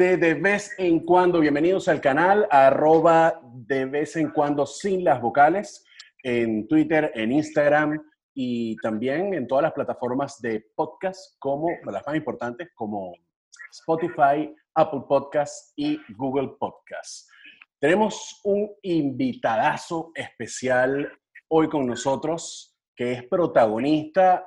de De vez en cuando, bienvenidos al canal, arroba de vez en cuando sin las vocales, en Twitter, en Instagram y también en todas las plataformas de podcast, como las más importantes, como Spotify, Apple Podcasts y Google Podcasts. Tenemos un invitadazo especial hoy con nosotros, que es protagonista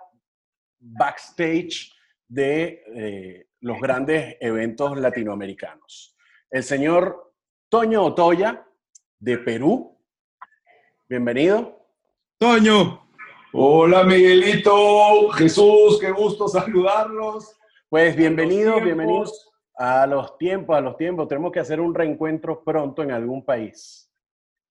backstage de eh, los grandes eventos latinoamericanos. El señor Toño Otoya, de Perú. Bienvenido. Toño. Hola Miguelito, Jesús, qué gusto saludarlos. Pues bienvenidos, bienvenidos a los tiempos, a los tiempos. Tenemos que hacer un reencuentro pronto en algún país.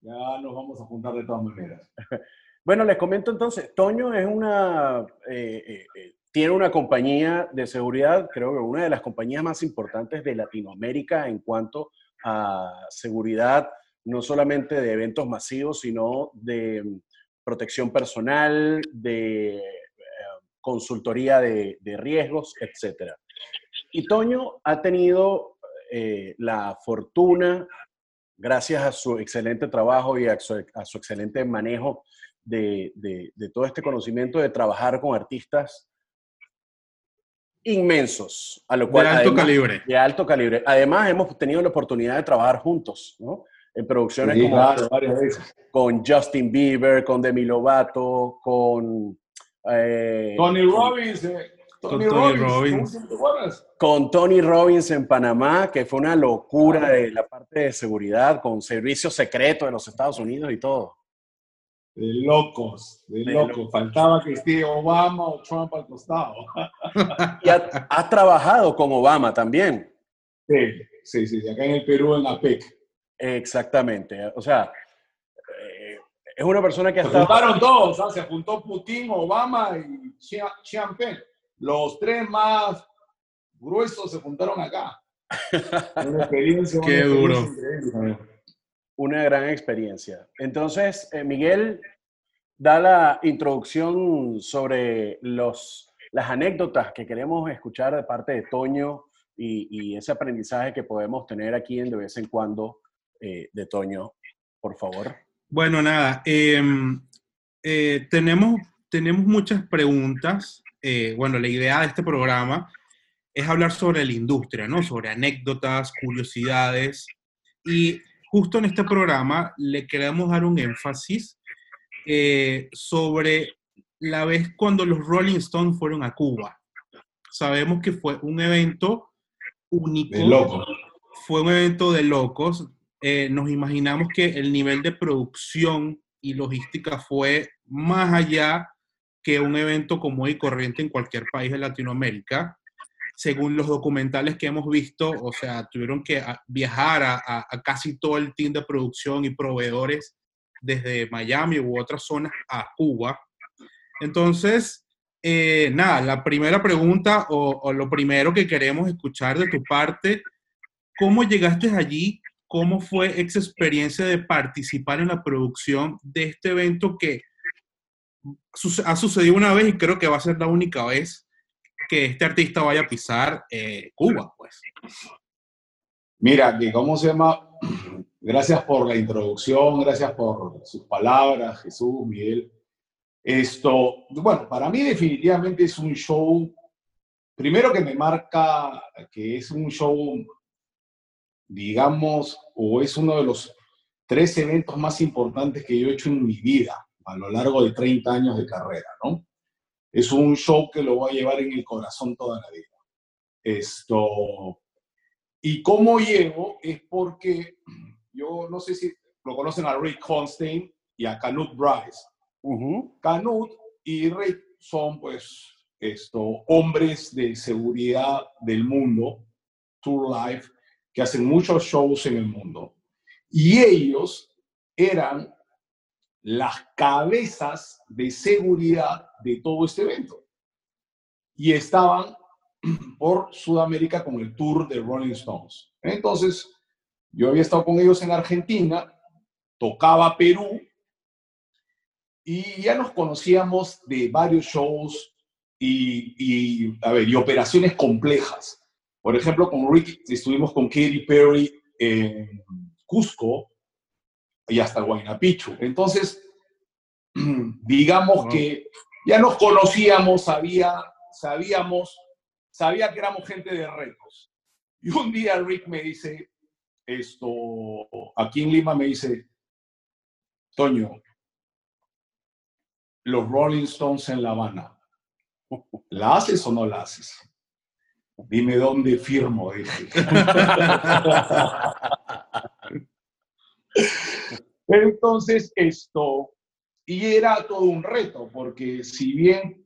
Ya nos vamos a juntar de todas maneras. bueno, les comento entonces, Toño es una, eh, eh, eh, tiene una compañía de seguridad, creo que una de las compañías más importantes de Latinoamérica en cuanto a seguridad, no solamente de eventos masivos, sino de mm, protección personal, de consultoría de, de riesgos, etc. Y Toño ha tenido eh, la fortuna, gracias a su excelente trabajo y a su, excelente manejo de, todo este conocimiento, de trabajar con artistas inmensos, a lo cual, de alto calibre. De alto calibre. Además, hemos tenido la oportunidad de trabajar juntos, ¿no? En producciones como varias veces. con Justin Bieber, con Demi Lovato, con... Eh, Tony Robbins. Eh con Tony Robbins. Con Tony Robbins en Panamá, que fue una locura de la parte de seguridad, con servicio secreto de los Estados Unidos y todo. De locos, de, locos. Faltaba que esté Obama o Trump al costado. y ha, trabajado con Obama también. Sí, sí, sí, acá en el Perú, en la PEC. Exactamente. O sea, eh, es una persona que ha se estado... juntaron todos, se apuntó Putin, Obama y Chiang los tres más gruesos se juntaron acá. Una experiencia, Qué duro. Una gran experiencia. Entonces, eh, Miguel da la introducción sobre los, las anécdotas que queremos escuchar de parte de Toño y, ese aprendizaje que podemos tener aquí en de vez en cuando eh, de Toño, por favor. Bueno, nada, em, eh, tenemos, tenemos muchas preguntas bueno, la idea de este programa es hablar sobre la industria, ¿no? Sobre anécdotas, curiosidades. Y justo en este programa le queremos dar un énfasis eh, sobre la vez cuando los Rolling Stones fueron a Cuba. Sabemos que fue un evento único. De locos. Fue un evento de locos. Eh, nos imaginamos que el nivel de producción y logística fue más allá que un evento común y corriente en cualquier país de Latinoamérica. Según los documentales que hemos visto, o sea, tuvieron que ah, viajar a, casi todo el team de producción y proveedores desde Miami u otras zonas a Cuba. Entonces, eh, nada, la primera pregunta o, lo primero que queremos escuchar de tu parte, ¿cómo llegaste allí? ¿Cómo fue esa experiencia de participar en la producción de este evento que ha sucedido una vez y creo que va a ser la única vez que este artista vaya a pisar eh, Cuba, pues. Mira, que cómo se llama, gracias por la introducción, gracias por sus palabras, Jesús, Miguel. Esto, bueno, para mí definitivamente es un show, primero que me marca que es un show, digamos, o es uno de los tres eventos más importantes que yo he hecho en mi vida a lo largo de 30 años de carrera, ¿no? Es un show que lo voy a llevar en el corazón toda la vida. Esto, y cómo llego es porque yo no sé si lo conocen a Rick Holstein y a Canut Bryce. Canut y Rick son pues esto, hombres de seguridad del mundo, Tour Life, que hacen muchos shows en el mundo. Y ellos eran las cabezas de seguridad de todo este evento. Y estaban por Sudamérica con el tour de Rolling Stones. Entonces, yo había estado con ellos en Argentina, tocaba Perú, y ya nos conocíamos de varios shows y, a ver, y operaciones complejas. Por ejemplo, con Rick estuvimos con Katy Perry en Cusco y hasta Huayna Picchu. Entonces, digamos que ya nos conocíamos, sabía, sabíamos, sabía que éramos gente de retos. Y un día Rick me dice, esto, aquí en Lima me dice, Toño, los Rolling Stones en La Habana, ¿la haces o no la haces? Dime dónde firmo, dije. Entonces, esto, y era todo un reto, porque si bien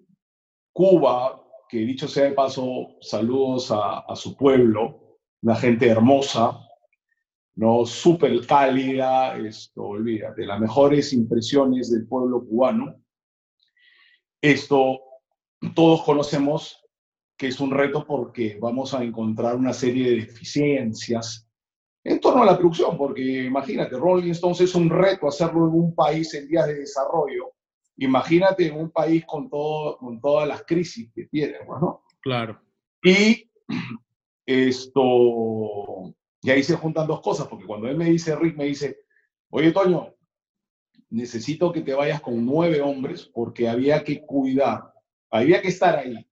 Cuba, que dicho sea de paso, saludos a, su pueblo, una gente hermosa, no súper cálida, esto, olvídate, las mejores impresiones del pueblo cubano. Esto, todos conocemos que es un reto porque vamos a encontrar una serie de deficiencias en torno a la producción, porque imagínate, Rolling Stones es un reto hacerlo en un país en vías de desarrollo. Imagínate en un país con, todo, con todas las crisis que tiene, ¿no? Claro. Y esto, y ahí se juntan dos cosas, porque cuando él me dice, Rick me dice, oye, Toño, necesito que te vayas con nueve hombres porque había que cuidar, había que estar ahí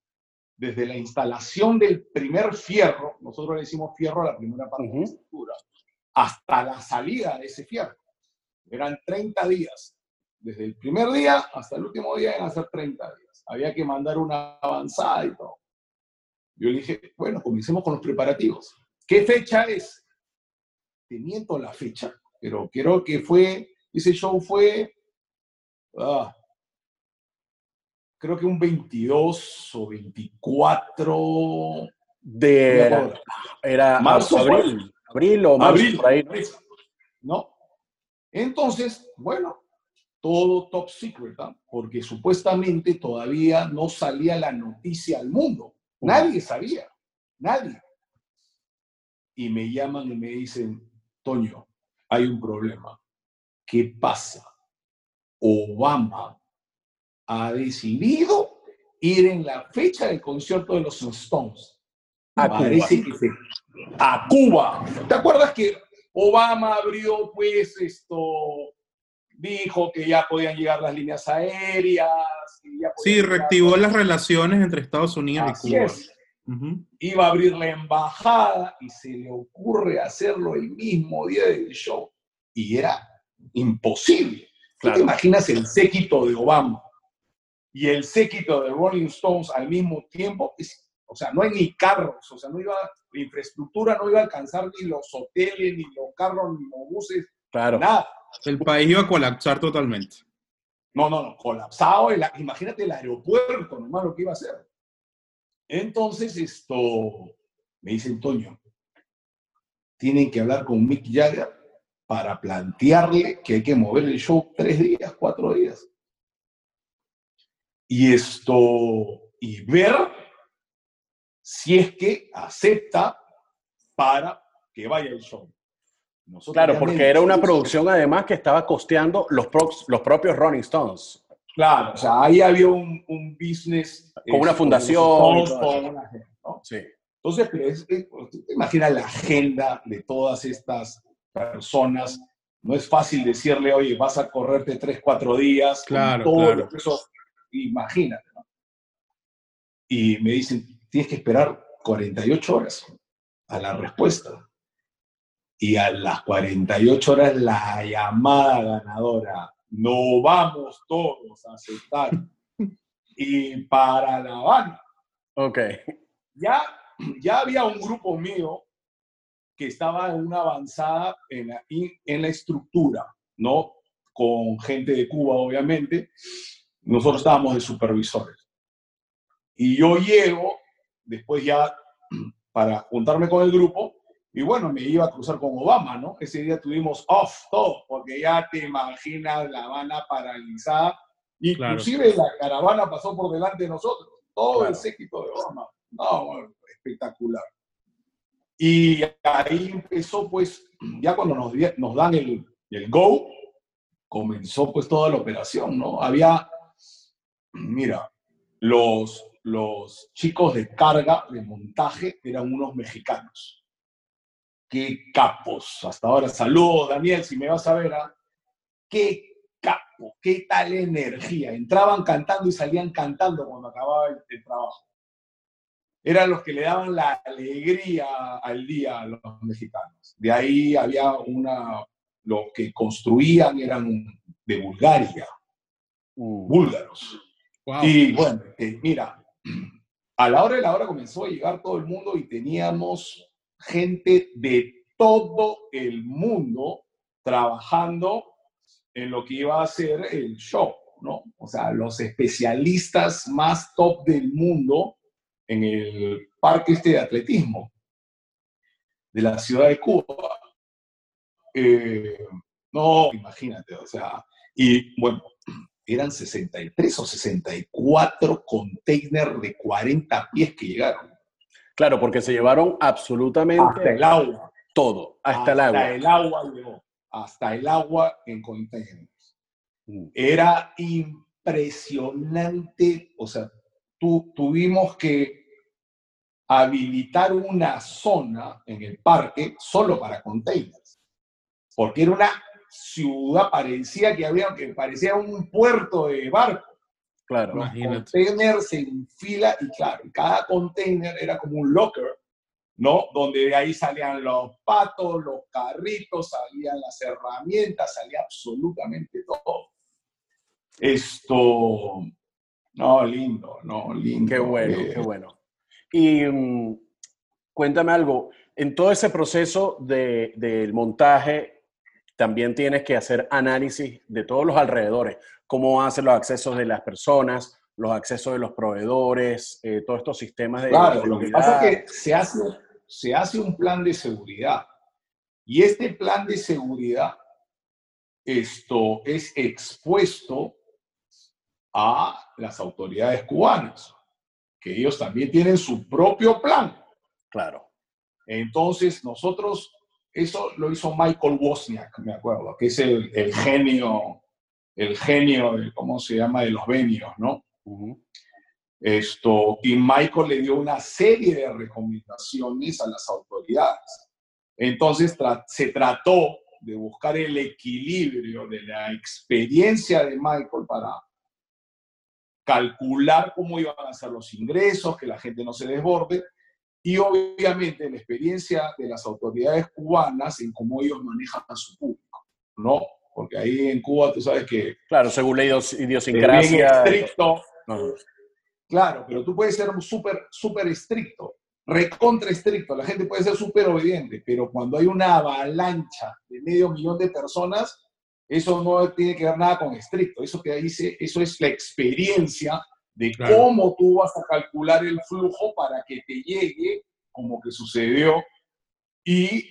desde la instalación del primer fierro, nosotros le decimos fierro a la primera parte de la estructura, hasta la salida de ese fierro. Eran 30 días. Desde el primer día hasta el último día iban a ser 30 días. Había que mandar una avanzada y todo. Yo le dije, bueno, comencemos con los preparativos. ¿Qué fecha es? Te miento la fecha, pero creo que fue, ese show fue, ah, creo que un 22 o 24 de era, era marzo, abril, abril o marzo, abril, por ahí. ¿no? Entonces, bueno, todo top secret, ¿no? porque supuestamente todavía no salía la noticia al mundo. Nadie sabía, nadie. Y me llaman y me dicen, Toño, hay un problema. ¿Qué pasa? Obama ha decidido ir en la fecha del concierto de los Stones. A Parece que se- a Cuba. ¿Te acuerdas que Obama abrió, pues, esto, dijo que ya podían llegar las líneas aéreas? ya Sí, llegar- reactivó las relaciones entre Estados Unidos Así y Cuba. es. Iba a abrir la embajada y se le ocurre hacerlo el mismo día del show. Y era imposible. ¿Tú Claro. te imaginas el séquito de Obama y el séquito de Rolling Stones al mismo tiempo? Es- o sea, no hay ni carros, o sea, no iba, la infraestructura no iba a alcanzar ni los hoteles, ni los carros, ni los buses, Claro. nada. El país iba a colapsar totalmente. No, no, no, colapsado. el- imagínate el aeropuerto, nomás lo que iba a hacer. Entonces, esto, me dice Toño, tienen que hablar con Mick Jagger para plantearle que hay que mover el show tres días, cuatro días. Y esto, y ver si es que acepta para que vaya el show. Nosotros Claro, porque era una producción además que estaba costeando los, prox- los propios Rolling Stones. Claro, o sea, ahí había un, un business. Con una eh, fundación con. Sí. Entonces, pero es- es- ¿tú te imaginas la agenda de todas estas personas? No es fácil decirle, oye, vas a correrte tres, cuatro días. con Claro, todo claro. lo que Eso, imagínate, ¿no? Y me dicen, tienes que esperar 48 horas a la respuesta. Y a las 48 horas la llamada ganadora. No vamos todos a aceptar. y para La Habana Ok. ya, ya había un grupo mío que estaba en una avanzada en la, in- en la estructura, ¿no? Con gente de Cuba, obviamente. Nosotros estábamos de supervisores. Y yo llego, después ya, para juntarme con el grupo, y bueno, me iba a cruzar con Obama, ¿no? Ese día tuvimos off todo, porque ya te imaginas La Habana paralizada. Inclusive la caravana pasó por delante de nosotros, todo Claro. el séquito de Obama. No, espectacular. Y ahí empezó, pues, ya cuando nos, nos dan el, el go, comenzó pues toda la operación, ¿no? Había, mira, los, los chicos de carga, de montaje, eran unos mexicanos. Qué capos. Hasta ahora, saludos, Daniel, si me vas a ver. ¿ah? Qué capo, qué tal energía. Entraban cantando y salían cantando cuando acababa el, trabajo. Eran los que le daban la alegría al día a los mexicanos. De ahí había una, los que construían eran de Bulgaria, uh. búlgaros. Y bueno, mira, a la hora de la hora comenzó a llegar todo el mundo y teníamos gente de todo el mundo trabajando en lo que iba a ser el show, ¿no? O sea, los especialistas más top del mundo en el parque este de atletismo de la ciudad de Cuba. Eh, no, imagínate, o sea, y bueno, eran 63 o 64 containers de 40 pies que llegaron. Claro, porque se llevaron absolutamente hasta el agua. Todo, hasta, el agua. Hasta el agua llegó, hasta el agua en containers. Mm. Era impresionante, o sea, tu, tuvimos que habilitar una zona en el parque solo para containers, porque era una ciudad, parecía que había, que parecía un puerto de barco. Claro, Los containers en fila y claro, cada container era como un locker, ¿no? Donde de ahí salían los patos, los carritos, salían las herramientas, salía absolutamente todo. Esto, no, lindo, no, lindo. Qué bueno, qué bueno. Y mm, cuéntame algo, en todo ese proceso de, del montaje también tienes que hacer análisis de todos los alrededores, cómo hacen los accesos de las personas, los accesos de los proveedores, eh, todos estos sistemas de... Claro, lo que pasa es que se hace, se hace un plan de seguridad y este plan de seguridad esto es expuesto a las autoridades cubanas, que ellos también tienen su propio plan. Claro. Entonces, nosotros eso lo hizo Michael Wozniak, me acuerdo, que es el, genio, el genio, ¿cómo se llama?, de los venios, ¿no? Esto, y Michael le dio una serie de recomendaciones a las autoridades. Entonces se trató de buscar el equilibrio de la experiencia de Michael para calcular cómo iban a ser los ingresos, que la gente no se desborde, y obviamente la experiencia de las autoridades cubanas en cómo ellos manejan a su público, ¿no? Porque ahí en Cuba tú sabes que... Claro, según la idiosincrasia... estricto. Claro, pero tú puedes ser súper, súper estricto, recontra estricto, la gente puede ser súper obediente, pero cuando hay una avalancha de medio millón de personas, eso no tiene que ver nada con estricto, eso que dice, eso es la experiencia de cómo tú vas a calcular el flujo para que te llegue como que sucedió y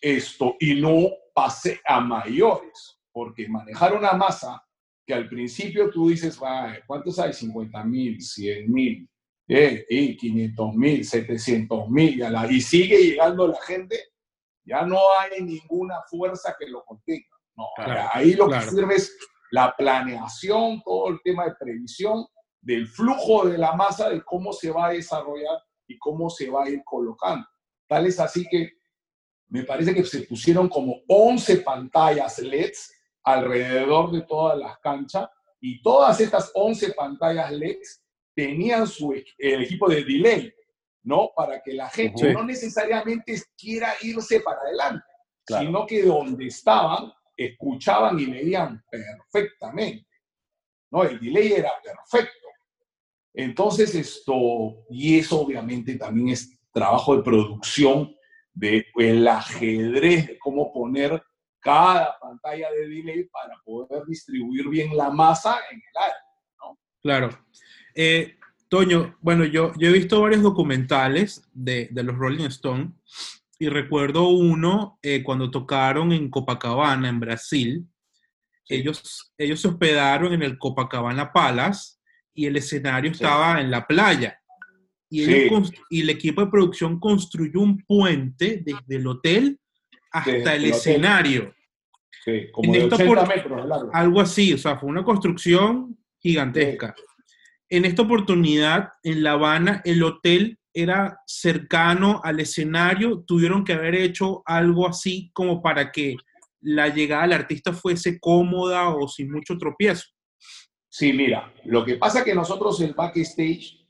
esto, y no pase a mayores, porque manejar una masa que al principio tú dices, ¿cuántos hay? 50 mil, 100 mil, eh, y 500 mil, 700 mil, y sigue llegando la gente, ya no hay ninguna fuerza que lo contenga. No, ahí lo que sirve es la planeación, todo el tema de previsión del flujo de la masa, de cómo se va a desarrollar y cómo se va a ir colocando. Tal es así que me parece que se pusieron como 11 pantallas LEDs alrededor de todas las canchas y todas estas 11 pantallas LEDs tenían su el equipo de delay, ¿no? Para que la gente no necesariamente quiera irse para adelante, sino que donde estaban, escuchaban y veían perfectamente. ¿no? El delay era perfecto. Entonces, esto, y eso obviamente también es trabajo de producción del el ajedrez de cómo poner cada pantalla de delay para poder distribuir bien la masa en el aire. ¿no? Claro. Eh, Toño, bueno, yo, yo he visto varios documentales de, de los Rolling Stones y recuerdo uno eh, cuando tocaron en Copacabana, en Brasil. Ellos, ellos se hospedaron en el Copacabana Palace y el escenario estaba en la playa. Y, y, el equipo de producción construyó un puente desde el hotel hasta el, escenario. Sí, como de 80 metros Algo así, o sea, fue una construcción gigantesca. en esta oportunidad, en La Habana, el hotel era cercano al escenario, tuvieron que haber hecho algo así como para que la llegada del artista fuese cómoda o sin mucho tropiezo. Sí, mira, lo que pasa es que nosotros el backstage,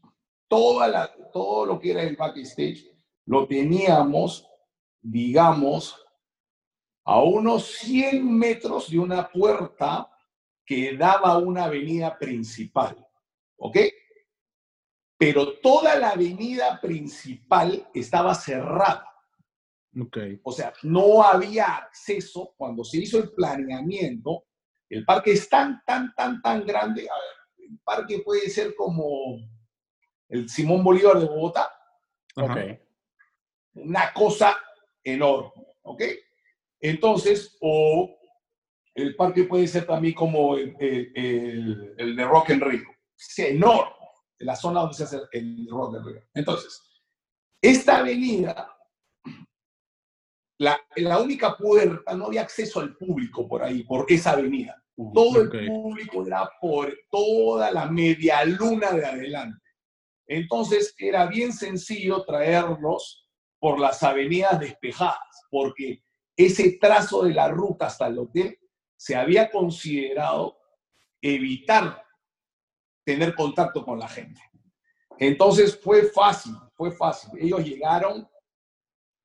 toda la, todo lo que era el backstage, lo teníamos, digamos, a unos 100 metros de una puerta que daba a una avenida principal. ¿Ok? Pero toda la avenida principal estaba cerrada. Okay. O sea, no había acceso cuando se hizo el planeamiento. El parque es tan, tan, tan, tan grande. Ver, el parque puede ser como el Simón Bolívar de Bogotá. Ok. Una cosa enorme. ¿Ok? Entonces, o el parque puede ser también como el, el, el, el de Rock en Rio. Es enorme. La zona donde se hace el Rock en Rio. Entonces, esta avenida la, la, única puerta, no había acceso al público por ahí, por esa avenida. Todo el público era por toda la media luna de adelante. Entonces era bien sencillo traerlos por las avenidas despejadas, porque ese trazo de la ruta hasta el hotel se había considerado evitar tener contacto con la gente. Entonces fue fácil, fue fácil. Ellos llegaron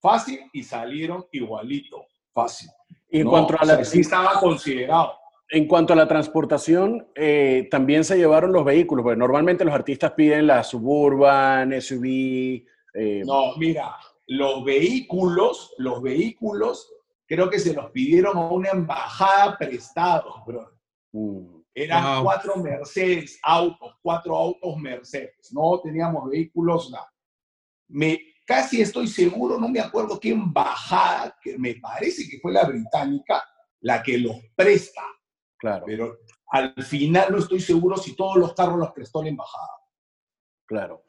fácil y salieron igualito, fácil. Y en, No, cuanto a o la, sea, sí estaba considerado. en cuanto a la transportación, eh, también se llevaron los vehículos, porque normalmente los artistas piden la Suburban, SUV. eh, No, mira, los vehículos, los vehículos, creo que se los pidieron a una embajada prestados, bro. mm, Eran Wow. cuatro Mercedes, autos, cuatro autos Mercedes. No teníamos vehículos, nada. Me, casi estoy seguro, no me acuerdo qué embajada, que me parece que fue la británica, la que los presta. claro, Pero al final no estoy seguro si todos los carros los prestó la embajada. claro.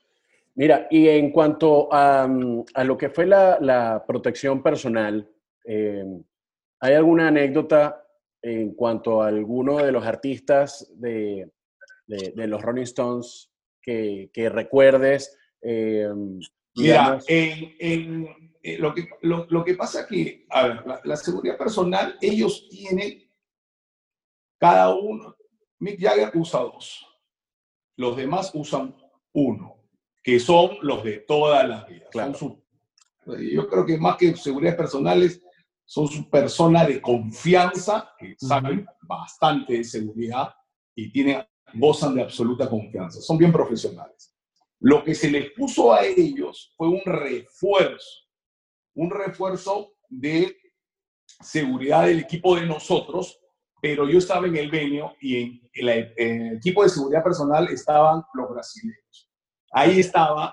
Mira, y en cuanto a, mm, a lo que fue la, la protección personal, eh, ¿hay alguna anécdota en cuanto a alguno de los artistas de, de- de los Rolling Stones que, que recuerdes? eh, Mira, digamos? en, en- eh, lo, que, lo, lo que pasa que, a ver, la, la seguridad personal, ellos tienen cada uno, Mick Jagger usa dos, los demás usan uno, que son los de toda la vida. Claro. Son su- yo creo que más que seguridad personales, son su persona de confianza, que saben bastante de seguridad y tienen, gozan de absoluta confianza. Son bien profesionales. Lo que se les puso a ellos fue un refuerzo, un refuerzo de seguridad del equipo de nosotros, pero yo estaba en el venio y en el, en el equipo de seguridad personal estaban los brasileños. Ahí estaba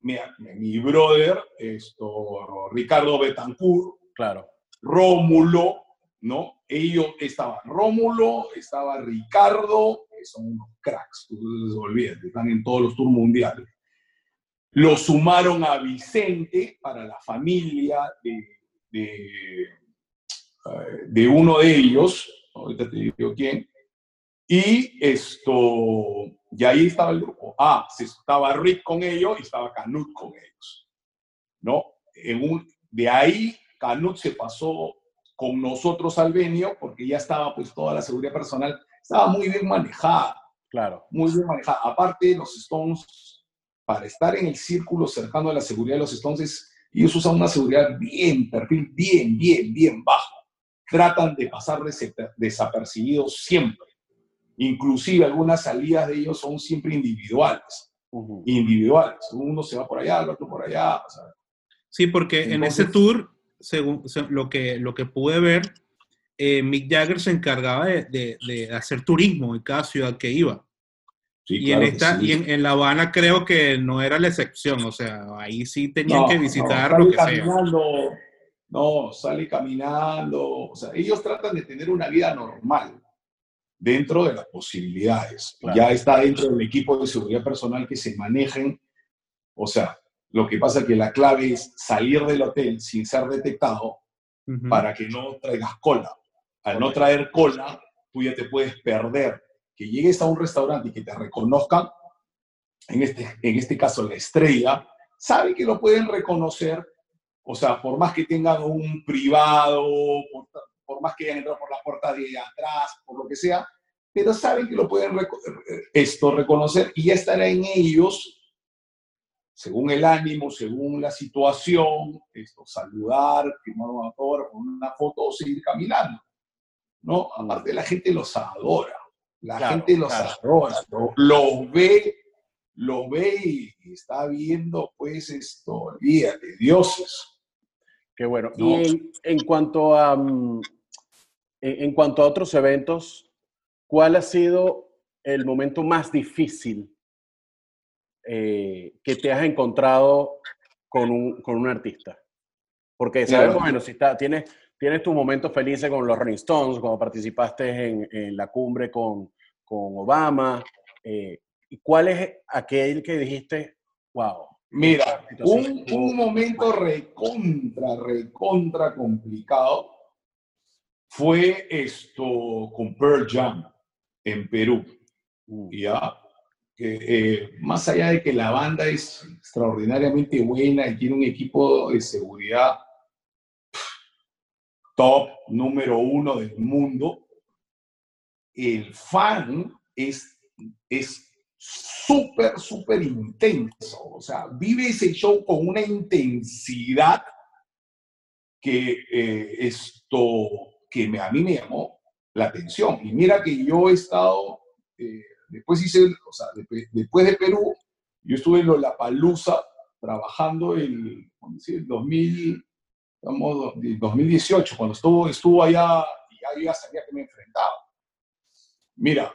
mi, mi brother, esto, Ricardo Betancourt, Claro, Rómulo, ¿no? Ellos estaban Rómulo, estaba Ricardo, son unos cracks, tú olvídate, están en todos los tours mundiales. Lo sumaron a Vicente para la familia de, de, eh, de uno de ellos, ahorita te digo quién, y esto, y ahí estaba el grupo. Ah, se- estaba Rick con ellos y estaba Canut con ellos, ¿no? En un, de ahí Canut se pasó con nosotros al venio porque ya estaba pues toda la seguridad personal, estaba muy bien manejada, claro. muy bien manejada. Aparte, los Stones, para estar en el círculo cercano a la seguridad de los Stones, ellos usan una seguridad bien, perfil bien, bien, bien bajo. Tratan de pasar desapercibidos siempre. Inclusive algunas salidas de ellos son siempre individuales. Ujú. Individuales. Uno se va por allá, el otro por allá. o sea, Sí, porque en ese tour, según se- lo, que, lo que pude ver, eh, Mick Jagger se encargaba de, de- de hacer turismo en cada ciudad que iba. sí, Y, claro en, que esta, sí. y en, en La Habana creo que no era la excepción, o sea, ahí sí tenían No, que no, visitar sale lo que sea. caminando, No, sale caminando. O sea, ellos tratan de tener una vida normal dentro de las posibilidades. Claro. Ya está dentro del equipo de seguridad personal que se manejen. O sea, lo que pasa es que la clave es salir del hotel sin ser detectado para que no traigas cola. Al no traer cola, tú ya te puedes perder. Que llegues a un restaurante y que te reconozcan, en este, en este caso la estrella, sabe que lo pueden reconocer, o sea, por más que tengan un privado, por, por más que hayan entrado por la puerta de atrás, por lo que sea, pero saben que lo pueden esto reconocer y ya estará en ellos, según el ánimo, según la situación, esto, saludar, firmar un autor, una foto o seguir caminando. ¿No? Aparte, la gente los adora. La gente los adora, los ve, lo ve y está viendo, pues, esto, de dioses. Qué bueno. Y en, cuanto a, mm, en, cuanto a otros eventos, ¿cuál ha sido el momento más difícil eh, que te has encontrado con un, con un artista? Porque sabemos, bueno, si está, tienes, tienes tus momentos felices con los Rolling Stones, cuando participaste en, la cumbre con, con Obama. Eh, ¿Y cuál es aquel que dijiste, wow? Mira, un, un momento recontra, recontra complicado fue esto con Pearl Jam en Perú. Mm. Ya, eh, más allá de que la banda es extraordinariamente buena y tiene un equipo de seguridad top número uno del mundo, el fan es es súper, súper intenso. O sea, vive ese show con una intensidad que eh, esto, que me, a mí me llamó la atención. Y mira que yo he estado, eh, después hice, o sea, después, de Perú, yo estuve en Lollapalooza trabajando el, el 2000, 2018, cuando estuvo, estuvo allá y ya, ya sabía que me enfrentaba. Mira,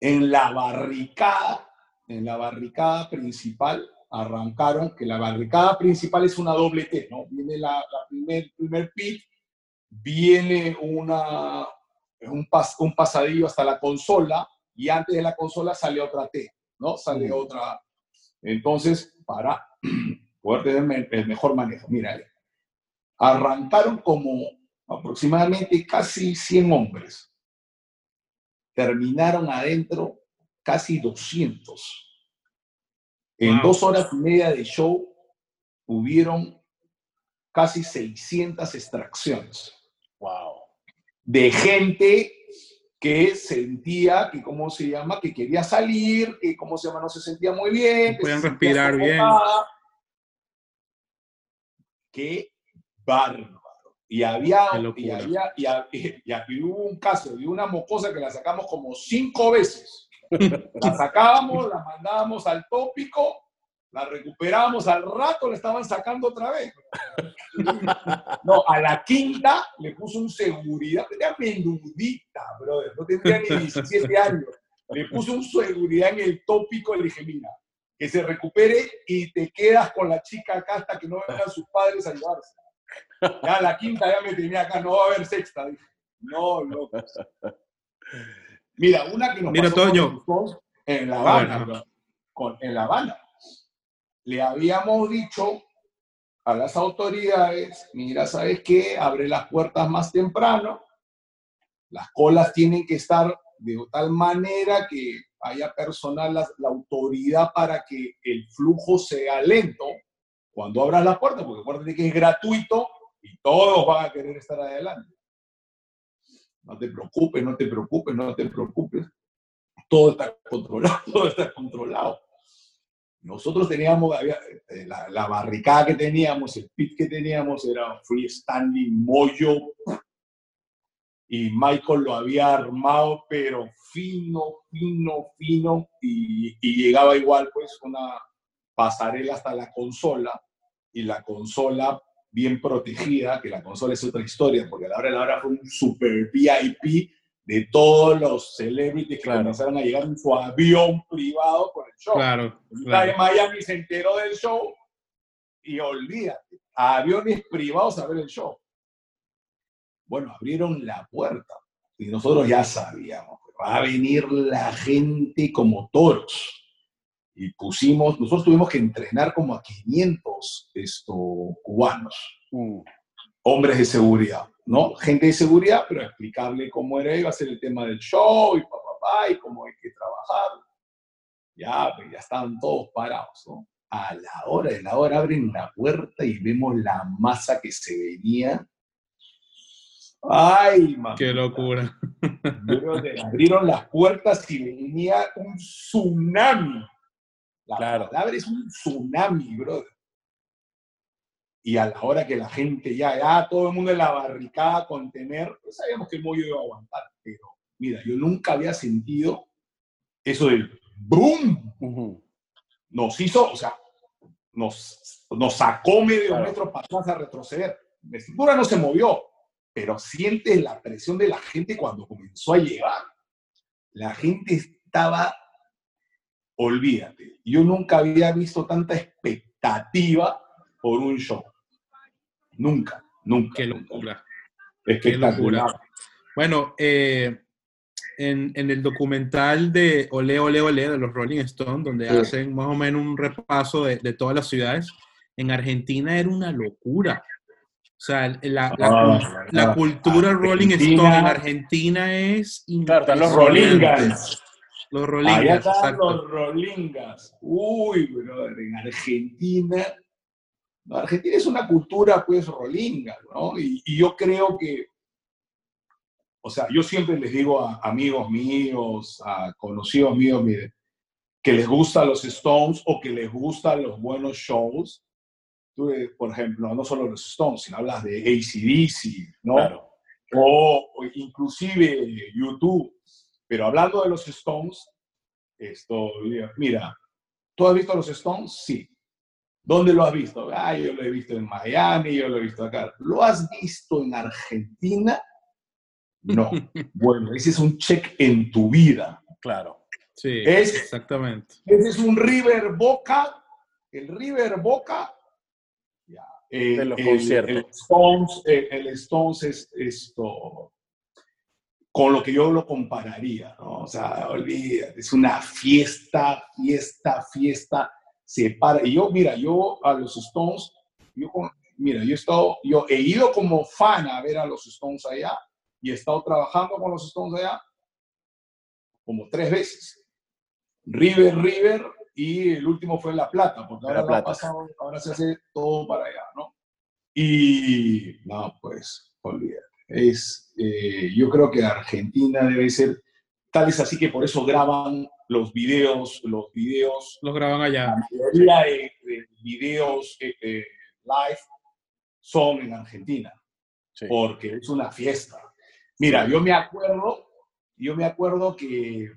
en la barricada, en la barricada principal, arrancaron, que la barricada principal es una doble T, ¿no? Viene la, la primer, primer pit, viene una, un, pas, un pasadillo hasta la consola y antes de la consola sale otra T, ¿no? Sale mm. otra. Entonces, para poder tener el mejor manejo, mira, arrancaron como aproximadamente casi 100 hombres. Terminaron adentro casi 200. En dos horas y media de show hubieron casi 600 extracciones. Wow. De gente que sentía que, ¿cómo se llama? Que quería salir, que, ¿cómo se llama? No se sentía muy bien. Podían respirar bien. Qué bárbaro. Y había, y había, y, hubo un caso de una mocosa que la sacamos como cinco veces. La sacábamos, la mandábamos al tópico la recuperamos al rato, la estaban sacando otra vez. No, a la quinta le puso un seguridad, tenía menudita, brother, no tendría ni 17 años. Le puso un seguridad en el tópico y le dije, mira, que se recupere y te quedas con la chica acá hasta que no vengan sus padres a ayudarse. Ya la quinta ya me tenía acá, no va a haber sexta. Dije, no, loco. Mira, una que nos Mira, pasó en La Habana, con, en La Habana le habíamos dicho a las autoridades, mira, ¿sabes qué? Abre las puertas más temprano, las colas tienen que estar de tal manera que haya personal, la, autoridad para que el flujo sea lento cuando abras la puerta, porque acuérdate que es gratuito y todos van a querer estar adelante. No te preocupes, no te preocupes, no te preocupes. Todo está controlado, todo está controlado. Nosotros teníamos, eh, la, barricada que teníamos, el pit que teníamos era freestanding, mollo, y Michael lo había armado, pero fino, fino, fino, y, llegaba igual pues una pasarela hasta la consola, y la consola bien protegida, que la consola es otra historia, porque a la hora de la hora fue un super VIP de todos los celebrities que comenzaron a llegar en su avión privado por el show. Claro, claro. Miami se enteró del show y olvídate, aviones privados a ver el show. Bueno, abrieron la puerta y nosotros ya sabíamos, va a venir la gente como toros. Y pusimos, nosotros tuvimos que entrenar como a 500 esto, cubanos, mm. hombres de seguridad ¿no? Gente de seguridad, pero explicarle cómo era, iba a ser el tema del show y papá, y cómo hay que trabajar. Ya, pues ya estaban todos parados, ¿no? A la hora de la hora abren la puerta y vemos la masa que se venía. ¡Ay, mamá! ¡Qué locura! abrieron las puertas y venía un tsunami. La Claro. palabra es un tsunami, brother. Y a la hora que la gente ya, ya todo el mundo en la barricada contener, pues sabíamos que el mollo iba a aguantar. Pero mira, yo nunca había sentido eso del boom. Ujú. Nos hizo, o sea, nos, nos sacó medio Claro. metro para atrás a retroceder. La estructura no se movió, pero sientes la presión de la gente cuando comenzó a llegar. La gente estaba, olvídate, yo nunca había visto tanta expectativa por un show. Nunca, nunca. ¡Qué locura! Qué Espectacular. locura. Bueno, eh, en, en el documental de Ole, Ole, Ole de los Rolling Stones, donde Sí. hacen más o menos un repaso de, de todas las ciudades, en Argentina era una locura. O sea, la, la, Ah, la cultura Rolling. Stone en Argentina es Claro, están los impresionante. Rolingas. Los Allá Rolingas, están exacto. los Rolingas. Uy, brother, en Argentina. no, Argentina es una cultura, pues, rolinga, ¿no? Y, y yo creo que. O sea, yo siempre les digo a amigos míos, a conocidos míos, mire, que les gustan los Stones o que les gustan los buenos shows. Tú, eh, por ejemplo, no solo los Stones, sino hablas de ACDC, ¿no? Claro. o, o inclusive YouTube. Pero hablando de los Stones, esto, mira, ¿tú has visto los Stones? Sí. ¿Dónde lo has visto? Ah, yo lo he visto en Miami, yo lo he visto acá. ¿Lo has visto en Argentina? No. Bueno, ese es un check en tu vida. Claro. Sí, Es- exactamente. Ese es un River Boca. El River Boca. ya, eh, De los el, conciertos. el Stones, eh, el Stones es esto. Con lo que yo lo compararía, ¿no? O sea, olvídate, es una fiesta, fiesta, fiesta. Se para. Y yo, mira, yo a los Stones, yo, mira, yo he estado, yo he ido como fan a ver a los Stones allá y he estado trabajando con los Stones allá como tres veces. River, River, y el último fue La Plata, porque ahora, Plata. pasado, ahora se hace todo para allá, ¿no? Y no, pues, olvídate. Es, eh, yo creo que Argentina debe ser, tal es así que por eso graban los videos, los videos, Los graban allá. la mayoría de, de videos eh, eh, live son en Argentina Sí. porque es una fiesta. Mira, yo me acuerdo, yo me acuerdo que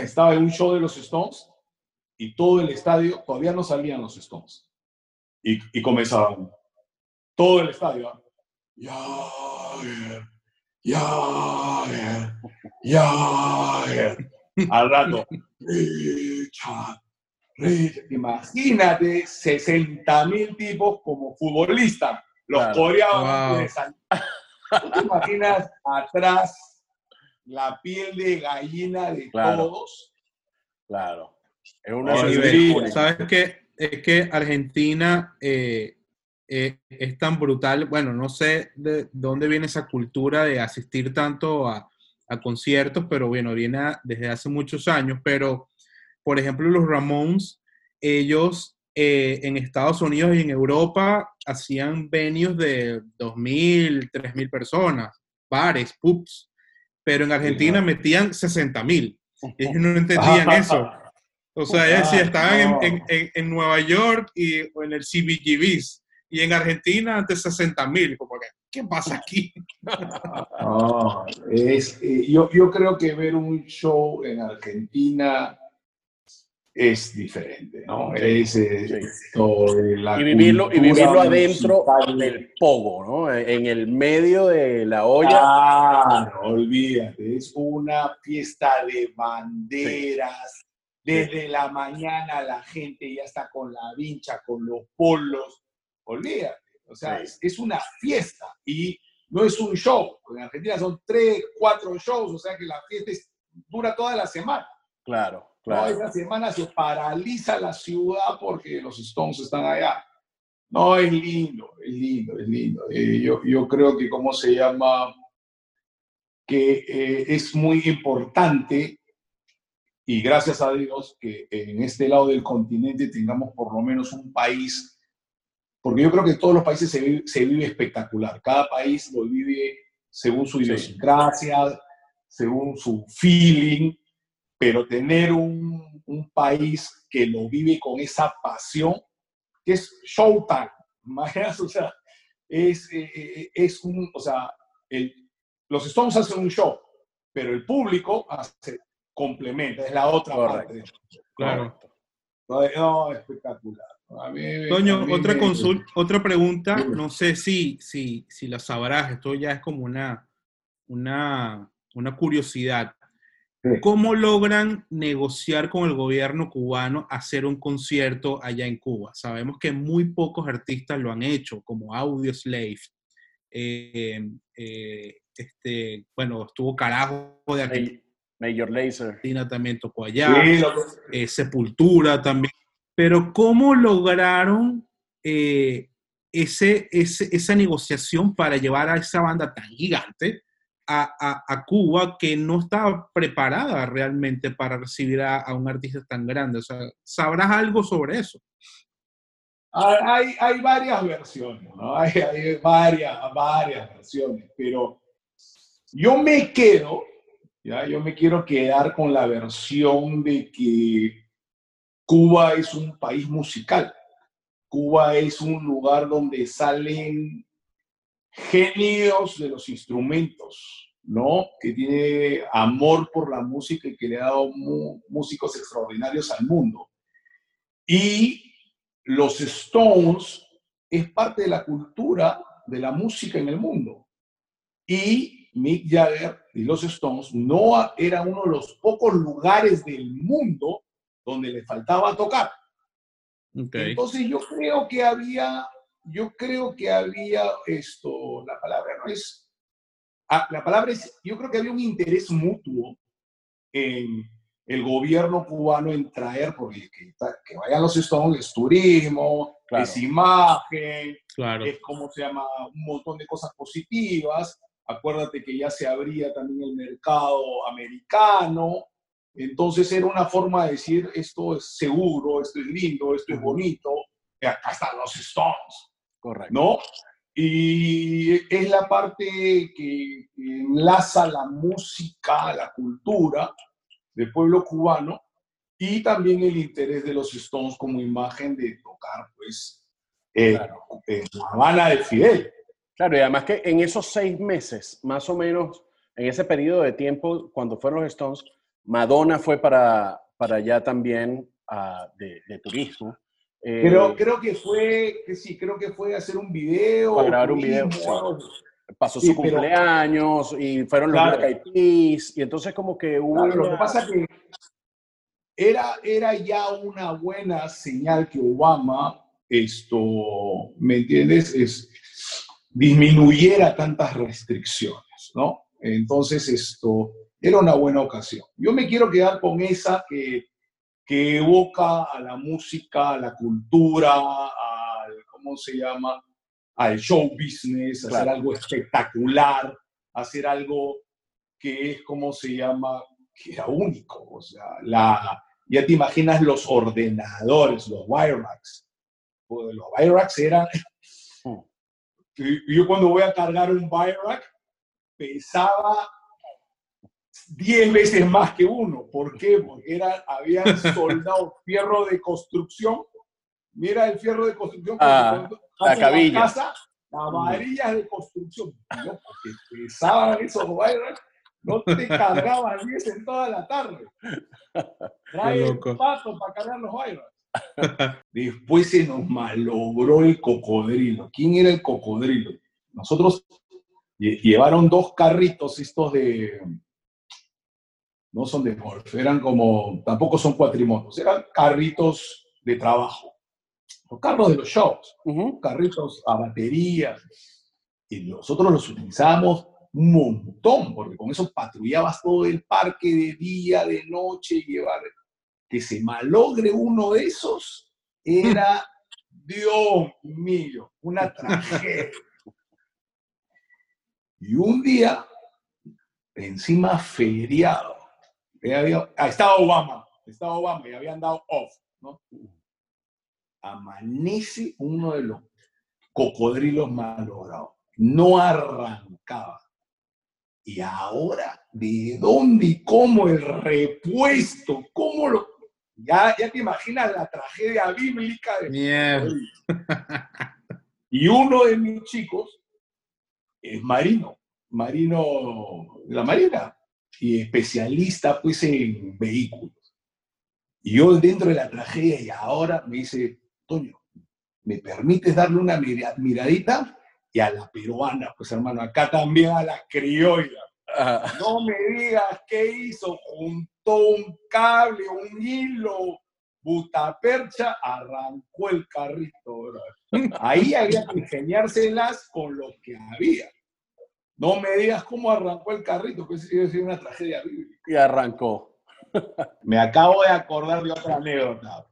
estaba en un show de los Stones y todo el estadio, todavía no salían los Stones. Y, y comenzaban, todo el estadio, ¿ah? Jagger, Jagger, Jagger. Al rato, Richard, Richard. Imagínate 60 mil tipos como futbolistas. Los Claro. coreanos Wow. de San- ¿Tú te imaginas atrás la piel de gallina de Claro. todos? Claro. Es una. ¿Sabes qué? Es que Argentina eh, eh, es tan brutal. Bueno, no sé de dónde viene esa cultura de asistir tanto a, a conciertos, pero bueno, viene a- desde hace muchos años. Pero, por ejemplo, los Ramones, ellos eh, en Estados Unidos y en Europa hacían venues de 2.000, 3.000 personas, bares, pubs. Pero en Argentina claro. metían 60.000. Y ellos no entendían eso. O sea, ellos sí Ah, estaban en, en- en Nueva York y, o en el CBGBs. Y en Argentina ante 60 mil. Como que, ¿qué pasa aquí? No, es, eh, yo, yo creo que ver un show en Argentina es diferente, ¿no? Es, Sí. esto de la Y vivirlo, y vivirlo adentro musical. del pogo, ¿no? En el medio de la olla. Claro, olvídate, es una fiesta de banderas. Desde la mañana la gente ya está con la vincha, con los polos. Olvídate, o sea, Sí. es, es una fiesta y no es un show. En Argentina son tres, cuatro shows, o sea que la fiesta es- dura toda la semana. Claro, claro. Esa semana se paraliza la ciudad porque los Stones están allá. No, es lindo, es lindo, es lindo. Eh, yo, yo creo que, ¿cómo se llama? Que eh, es muy importante y gracias a Dios que en este lado del continente tengamos por lo menos un país, porque yo creo que en todos los países se vive, se vive espectacular, cada país lo vive según su idiosincrasia, según su feeling, pero tener un, un, país que lo vive con esa pasión, que es showtime, o sea, es, eh, eh, es un, o sea, el, los Stones hacen un show, pero el público hace complementa, es la otra parte. Claro. No, espectacular. Toño, otra consulta, otra pregunta, no sé si, si, si la sabrás, esto ya es como una, una, una curiosidad. ¿Cómo logran negociar con el gobierno cubano hacer un concierto allá en Cuba? Sabemos que muy pocos artistas lo han hecho, como Audio Slave. Eh, eh, este, bueno, estuvo carajo de aquí. Major Laser. también tocó allá. Eh, Sepultura también. Pero ¿cómo lograron eh, ese, esa negociación para llevar a esa banda tan gigante a, a, Cuba que no estaba preparada realmente para recibir a, un artista tan grande? O sea, ¿sabrás algo sobre eso? Hay, hay varias versiones, ¿no? Hay, hay varias, varias versiones, pero yo me quedo yo me quiero quedar con la versión de que Cuba es un país musical. Cuba es un lugar donde salen genios de los instrumentos, ¿no? Que tiene amor por la música y que le ha dado músicos extraordinarios al mundo. Y los Stones es parte de la cultura de la música en el mundo. Y Mick Jagger y los Stones no era uno de los pocos lugares del mundo donde le faltaba tocar. Entonces yo creo que había, yo creo que había esto, la palabra no es, ah, la palabra es, yo creo que había un interés mutuo en el gobierno cubano en traer, porque que, vayan los Stones es turismo, es imagen, claro. es como se llama, un montón de cosas positivas Acuérdate que ya se abría también el mercado americano. Entonces era una forma de decir, esto es seguro, esto es lindo, esto es bonito, y acá están los Stones. Correcto. ¿No? Y es la parte que, enlaza la música, la cultura del pueblo cubano y también el interés de los Stones como imagen de tocar, pues, en La Habana de Fidel. Claro, y además que en esos seis meses, más o menos, en ese periodo de tiempo, cuando fueron los Stones, Madonna fue para, para allá también uh, de, de, turismo. Eh, Pero creo que fue, que sí, creo que fue hacer un video. Para grabar un video. Pasó su cumpleaños y fueron los claro. Black y entonces como que hubo... Claro, Lo que pasa es que era, era ya una buena señal que Obama, esto, ¿me entiendes? Es, disminuyera tantas restricciones, ¿no? Entonces, esto era una buena ocasión. Yo me quiero quedar con esa que, que evoca a la música, a la cultura, al, ¿cómo se llama? Al show business, hacer algo espectacular, hacer algo que es, ¿cómo se llama? Que era único. O sea, la, ya te imaginas los ordenadores, los wire racks. Pues, los wire racks eran yo cuando voy a cargar un Bayrak pesaba 10 veces más que uno. ¿Por qué? Porque era, habían soldado fierro de construcción. Mira el fierro de construcción. Ah, la cabilla. La casa, las varillas de construcción. ¿no? Porque pesaban esos Bayrak, no te cargaban 10 en toda la tarde. Trae el pato para cargar los Bayrak. Después se nos malogró el cocodrilo. ¿Quién era el cocodrilo? Nosotros llevaron dos carritos estos de... No son de golf, eran como... Tampoco son cuatrimotos, eran carritos de trabajo. Los carros de los shows, carritos a batería. Y nosotros los utilizábamos un montón, porque con eso patrullabas todo el parque de día, de noche, llevar que se malogre uno de esos era, Dios mío, una tragedia. Y un día, encima feriado, ah, estaba Obama, estaba Obama y habían dado off, ¿no? Amanece uno de los cocodrilos malogrados. No arrancaba. Y ahora, ¿de dónde y cómo el repuesto? ¿Cómo lo.? Ya, ya te imaginas la tragedia bíblica de. Mierda. Y uno de mis chicos es marino, marino de la marina, y especialista pues en vehículos. Y yo dentro de la tragedia y ahora me dice, Toño, ¿me permites darle una mira- miradita? Y a la peruana, pues hermano, acá también a la criolla. Ajá. No me digas qué hizo, juntó un cable, un hilo, butapercha, arrancó el carrito. bro. Ahí había que ingeniárselas con lo que había. No me digas cómo arrancó el carrito, pues eso es una tragedia bíblica. Y arrancó. Me acabo de acordar de otra anécdota.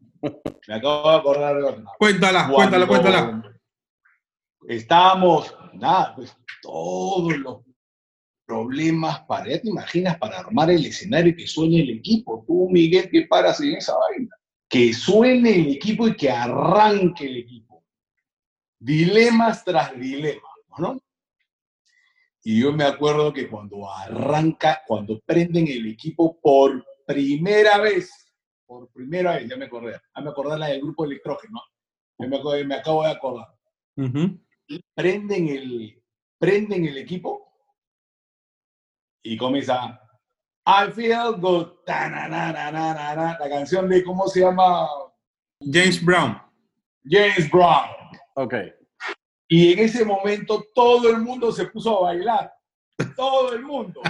Me acabo de acordar de otra. Cuéntala, cuéntala, Cuando cuéntala. Estábamos, nada, pues todos los problemas para, ya te imaginas, para armar el escenario y que suene el equipo. Tú, Miguel, que paras en esa vaina. Que suene el equipo y que arranque el equipo. Dilemas tras dilemas, ¿no? Y yo me acuerdo que cuando arranca, cuando prenden el equipo por primera vez, por primera vez, ya me acordé, ya me acordé la del grupo electrógeno, ya me, acuerdo- me acabo de acordar Ujú. prenden el, prenden el equipo y comienza I feel good, ta-na-na-na-na-na-na, la canción de, ¿cómo se llama? James Brown. James Brown. Ok. Y en ese momento todo el mundo se puso a bailar. Todo el mundo.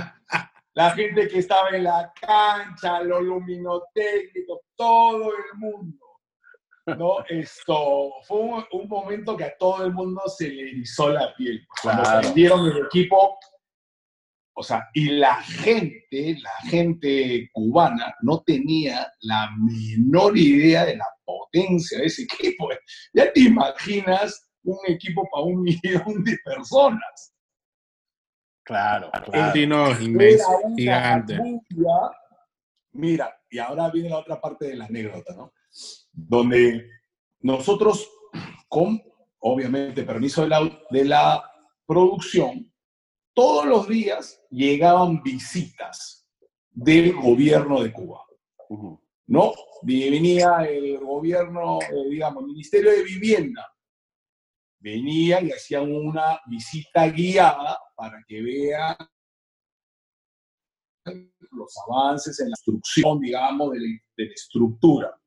La gente que estaba en la cancha, los luminotécnicos, todo el mundo. ¿No? Esto fue un, un momento que a todo el mundo se le erizó la piel. Cuando Claro. prendieron el equipo, o sea, y la gente, la gente cubana no tenía la menor idea de la potencia de ese equipo. Ya te imaginas un equipo para un millón de personas. Claro, claro. Inmenso, gigante. Mira, y ahora viene la otra parte de la anécdota, ¿no? Donde nosotros, con obviamente permiso de la, de la producción, todos los días llegaban visitas del gobierno de Cuba. ¿no? Venía el gobierno, eh, digamos, Ministerio de Vivienda, venía y hacían una visita guiada para que vean los avances en la construcción, digamos, de la, estructura.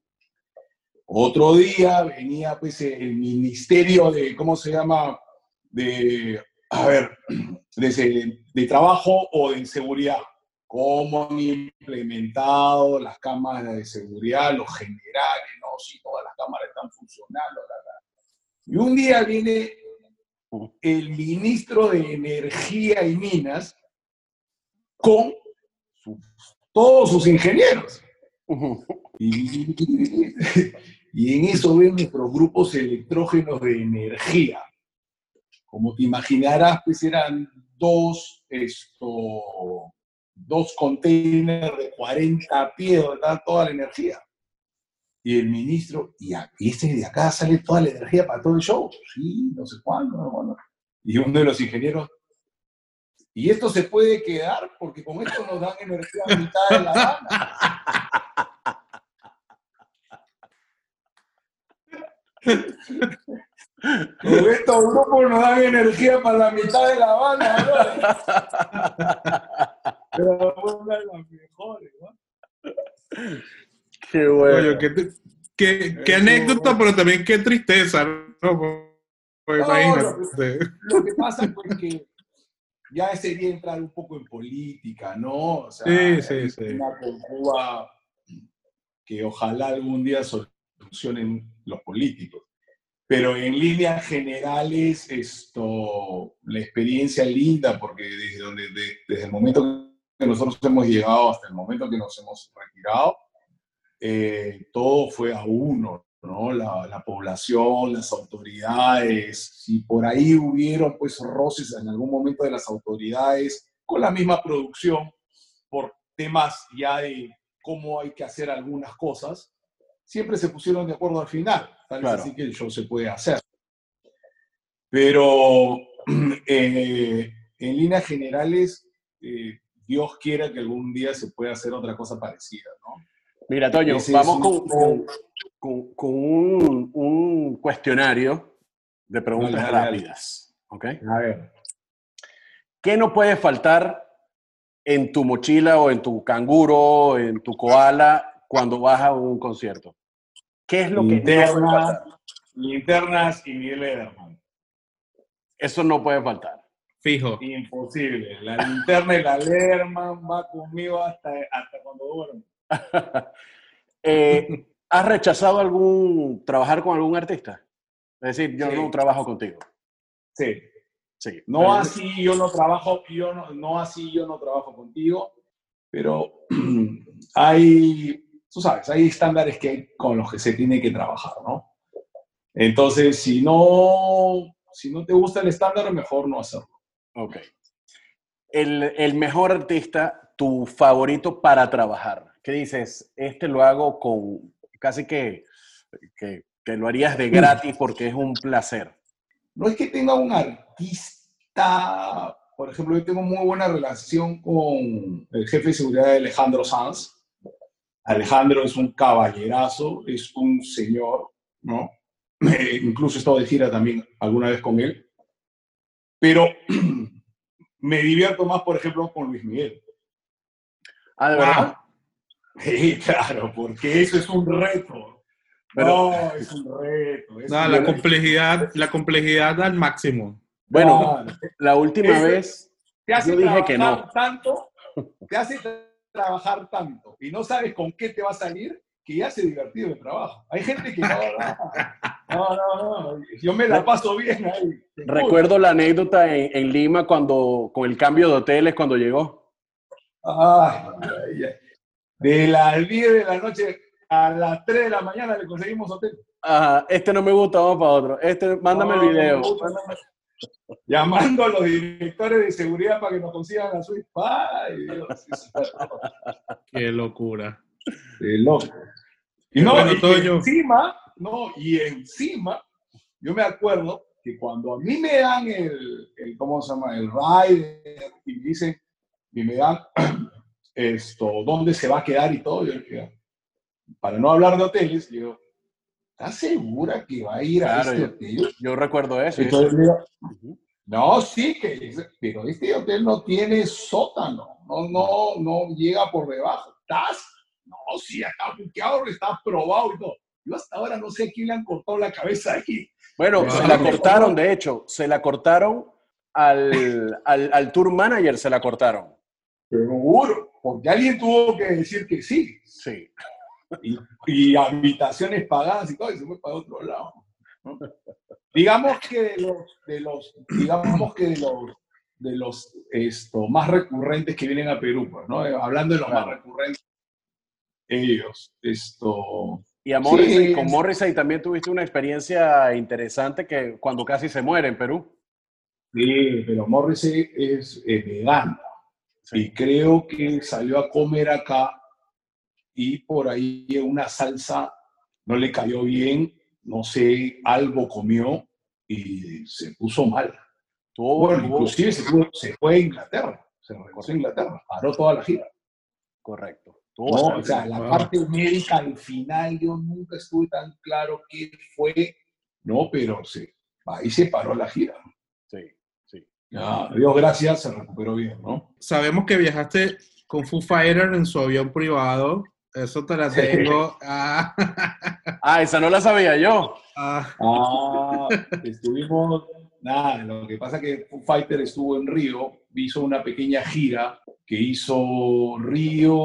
Otro día venía, pues, el Ministerio de, ¿cómo se llama? De, a ver, de, de Trabajo o de Seguridad cómo han implementado las cámaras de seguridad, los generales, no, si todas las cámaras están funcionando. la. Y un día viene el ministro de Energía y Minas con todos sus ingenieros. Y, y en eso ven nuestros grupos electrógenos de energía. Como te imaginarás, pues eran dos, esto, dos containers de 40 pies donde estaba toda la energía. Y el ministro, y este de acá sale toda la energía para todo el show. Sí, no sé cuándo, no, bueno. Y uno de los ingenieros, y esto se puede quedar porque con esto nos dan energía a mitad de la Habana. Con estos grupos nos dan energía para la mitad de la banda, ¿no? Pero una de las mejores, ¿no? Qué bueno. Oye, qué, qué- qué anécdota, bueno. pero también qué tristeza, ¿no? Pues No, imagínate. Lo que pasa pues que ya sería entrar un poco en política, ¿no? O sea, Sí, sí, sí. una con Cuba que ojalá algún día solucionen los políticos. Pero en líneas generales, esto, la experiencia linda, porque desde, donde, de- desde el momento que nosotros hemos llegado hasta el momento que nos hemos retirado, eh, todo fue a uno, ¿no? La, la población, las autoridades, si por ahí hubieron pues roces en algún momento de las autoridades con la misma producción, por temas ya de cómo hay que hacer algunas cosas, siempre se pusieron de acuerdo al final. Tal vez así que el show se puede hacer. Pero eh, en líneas generales, eh, Dios quiera que algún día se pueda hacer otra cosa parecida, ¿no? Mira, Toño, vamos con, con, con un, un, cuestionario de preguntas rápidas. ¿Ok? A ver. ¿Qué no puede faltar en tu mochila o en tu canguro, en tu koala, cuando vas a un concierto? ¿Qué es lo que no puede faltar? Linternas y Ederman. Eso no puede faltar. Fijo. Imposible. La linterna y la Lerman va conmigo hasta, hasta cuando duermo. eh, ¿Has rechazado algún trabajar con algún artista? Es decir, yo Sí. no trabajo contigo. Sí. Sí. No Pero- así yo no trabajo, yo no, no así yo no trabajo contigo, pero hay, tú sabes, hay estándares que, con los que se tiene que trabajar, ¿no? Entonces, si no, si no te gusta el estándar, mejor no hacerlo. Ok. El, el mejor artista, tu favorito para trabajar. ¿Qué dices? Este lo hago con casi que, que, que lo harías de gratis porque es un placer. No es que tenga un artista, por ejemplo, yo tengo muy buena relación con el jefe de seguridad de Alejandro Sanz. Alejandro es un caballerazo, es un señor, ¿no? Eh, incluso he estado de gira también alguna vez con él. Pero me divierto más, por ejemplo, con Luis Miguel. Ah, ¿de verdad? Sí, claro, porque eso es un reto. Pero- no, es un reto. es No, la complejidad, la complejidad al máximo. Bueno, Claro. la última Ese- vez te hace Yo dije que trabajar no. tanto, te hace tra- trabajar tanto y no sabes con qué te va a salir, que ya se divertido el trabajo. Hay gente que no, no, no, no, no, yo me la paso bien ahí. recuerdo la anécdota en, en Lima cuando con el cambio de hoteles cuando llegó. Ay, ay, ay. De las 10 de la noche a las 3 de la mañana le conseguimos hotel. Ajá, este no me gusta, vamos para otro. Este, mándame No, el video. no. Llamando a los directores de seguridad para que nos consigan la suite. Ay, Dios. Qué locura. De loco. Y no, Bueno, y Toño. encima, no, y encima, yo me acuerdo que cuando a mí me dan el, el ¿cómo se llama? El rider y me dicen, y me dan esto, dónde se va a quedar y todo, yo digo, para no hablar de hoteles, digo, ¿estás segura que va a ir a Claro, este yo- hotel? Yo recuerdo eso. Entonces le digo, no, sí, que, pero este hotel no tiene sótano, no, no, no llega por debajo. ¿Estás? No, sí, está buqueado, está probado y todo. Yo hasta ahora no sé a quién le han cortado la cabeza ahí. Bueno, se la cortaron, de hecho, se la cortaron al, al, al tour manager, se la cortaron. Seguro, porque alguien tuvo que decir que sí. Sí. Y, y habitaciones pagadas y todo, y se fue para otro lado. ¿no? Digamos que de los, de los, digamos que de los, de los esto, más recurrentes que vienen a Perú, pues, ¿no? Hablando de los Claro. más recurrentes, ellos, esto, Y a Morrissey, Sí. con Morrissey también tuviste una experiencia interesante que cuando casi se muere en Perú. sí, pero Morrissey es eh, vegano. Sí. Y creo que salió a comer acá y por ahí una salsa no le cayó bien, no sé, algo comió y se puso mal. Tuvo, Bueno, inclusive se fue, se fue a Inglaterra, se regresó a Inglaterra, paró toda la gira. Correcto. Tuvo No, o sea, la parte médica al final yo nunca estuve tan claro qué fue, no, pero sí, ahí se paró la gira. Sí. Ya, Dios gracias, se recuperó bien, ¿no? Sabemos que viajaste con Foo Fighter en su avión privado. Eso te la tengo. Ah, Ah, esa no la sabía yo. ah, Ah, estuvimos, nada, lo que pasa es que Foo Fighter estuvo en Río, hizo una pequeña gira que hizo Río,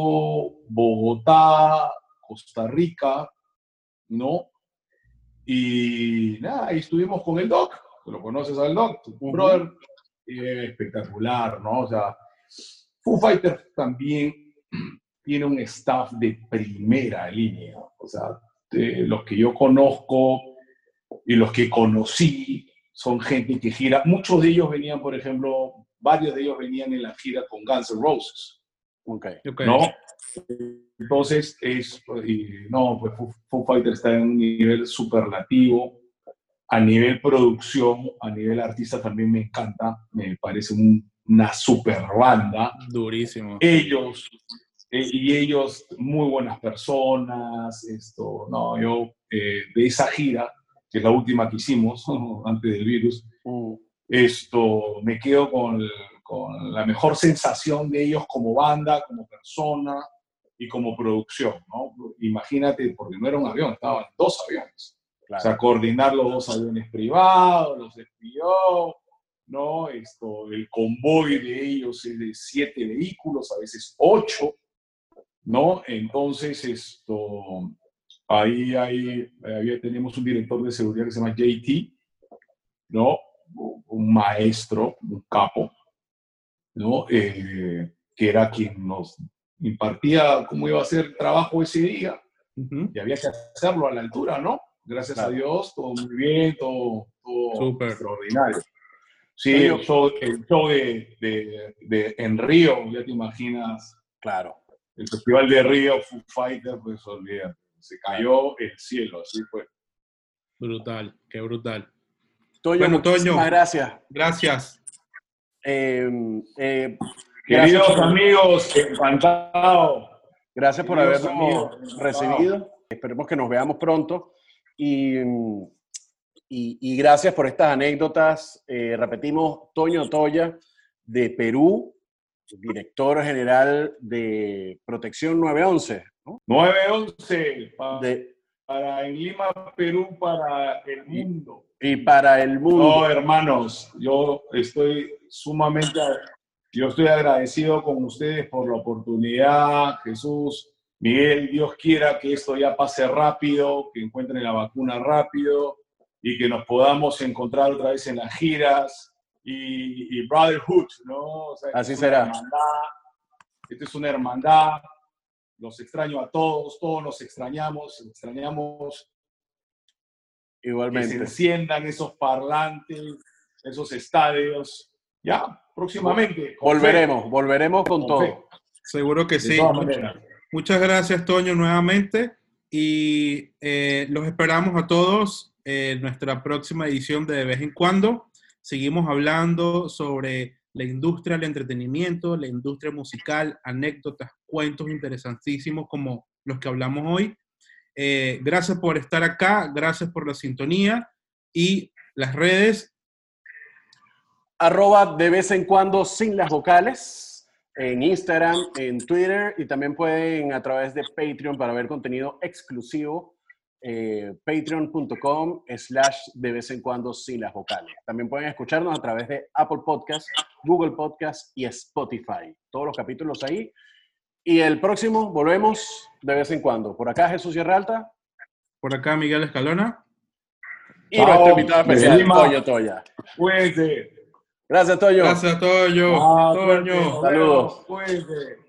Bogotá, Costa Rica, ¿no? Y nada, ahí estuvimos con el Doc, tú lo conoces al Doc, tu brother, eh, espectacular, ¿no? O sea, Foo Fighter también tiene un staff de primera línea, o sea, de los que yo conozco y los que conocí son gente que gira. Muchos de ellos venían, por ejemplo, varios de ellos venían en la gira con Guns N' Roses. Okay. ¿no? Entonces, es, no, pues Foo, Fighters está en un nivel superlativo. A nivel producción, a nivel artista también me encanta. Me parece una super banda. Durísimo. Ellos, eh, y ellos, muy buenas personas. Esto, no, yo eh, de esa gira, que es la última que hicimos antes del virus, mm. esto, me quedo con con la mejor sensación de ellos como banda, como persona y como producción, ¿no? Imagínate, porque no era un avión, estaban dos aviones. O sea, coordinar los dos aviones privados, los despidió, ¿no? Esto, el convoy de ellos es de siete vehículos, a veces ocho, ¿no? Entonces, esto, ahí, ahí, ahí tenemos un director de seguridad que se llama JT, ¿no? Un maestro, un capo, ¿no? Eh, que era quien nos impartía cómo iba a ser el trabajo ese día. Y había que hacerlo a la altura, ¿no? Gracias a Dios, todo muy bien, todo, extraordinario. Sí, el show, de, de, en Río, ya te imaginas. Claro. El festival de Río, Foo Fighter, pues olvídate. Se cayó el cielo, así fue. Brutal, qué brutal. Toño, muchísimas gracias. Gracias. Em, eh, Queridos amigos, encantado. Gracias por habernos recibido. Esperemos que nos veamos pronto. Y, y, gracias por estas anécdotas. Eh, repetimos, Toño Toya, de Perú, director general de Protección 911. 911 para, de, para en Lima, Perú, para el mundo. Y para el mundo. No, hermanos, yo estoy sumamente, yo estoy agradecido con ustedes por la oportunidad, Jesús, Miguel, Dios quiera que esto ya pase rápido, que encuentren la vacuna rápido y que nos podamos encontrar otra vez en las giras y, brotherhood, ¿no? Así será. Esto es una hermandad, los extraño a todos, todos nos extrañamos, extrañamos Igualmente. Que se enciendan esos parlantes, esos estadios. Ya, próximamente. Volveremos, volveremos con, todo. Seguro que sí. Muchas gracias, Toño, nuevamente. Y eh, los esperamos a todos en nuestra próxima edición de De vez en cuando. Seguimos hablando sobre la industria del entretenimiento, la industria musical, anécdotas, cuentos interesantísimos como los que hablamos hoy. Eh, gracias por estar acá, gracias por la sintonía y las redes. Arroba de vez en cuando sin las vocales en Instagram, en Twitter y también pueden a través de Patreon para ver contenido exclusivo. Eh, patreon.com slash de vez en cuando sin las vocales. También pueden escucharnos a través de Apple Podcast, Google Podcast y Spotify. Todos los capítulos ahí. Y el próximo volvemos de vez en cuando. Por acá Jesús Sierra Alta. Por acá Miguel Escalona. Y nuestro invitado especial, Toyo Toya. Gracias, Toño. Gracias, Toño. Ah, Toño. Saludos. Saludos.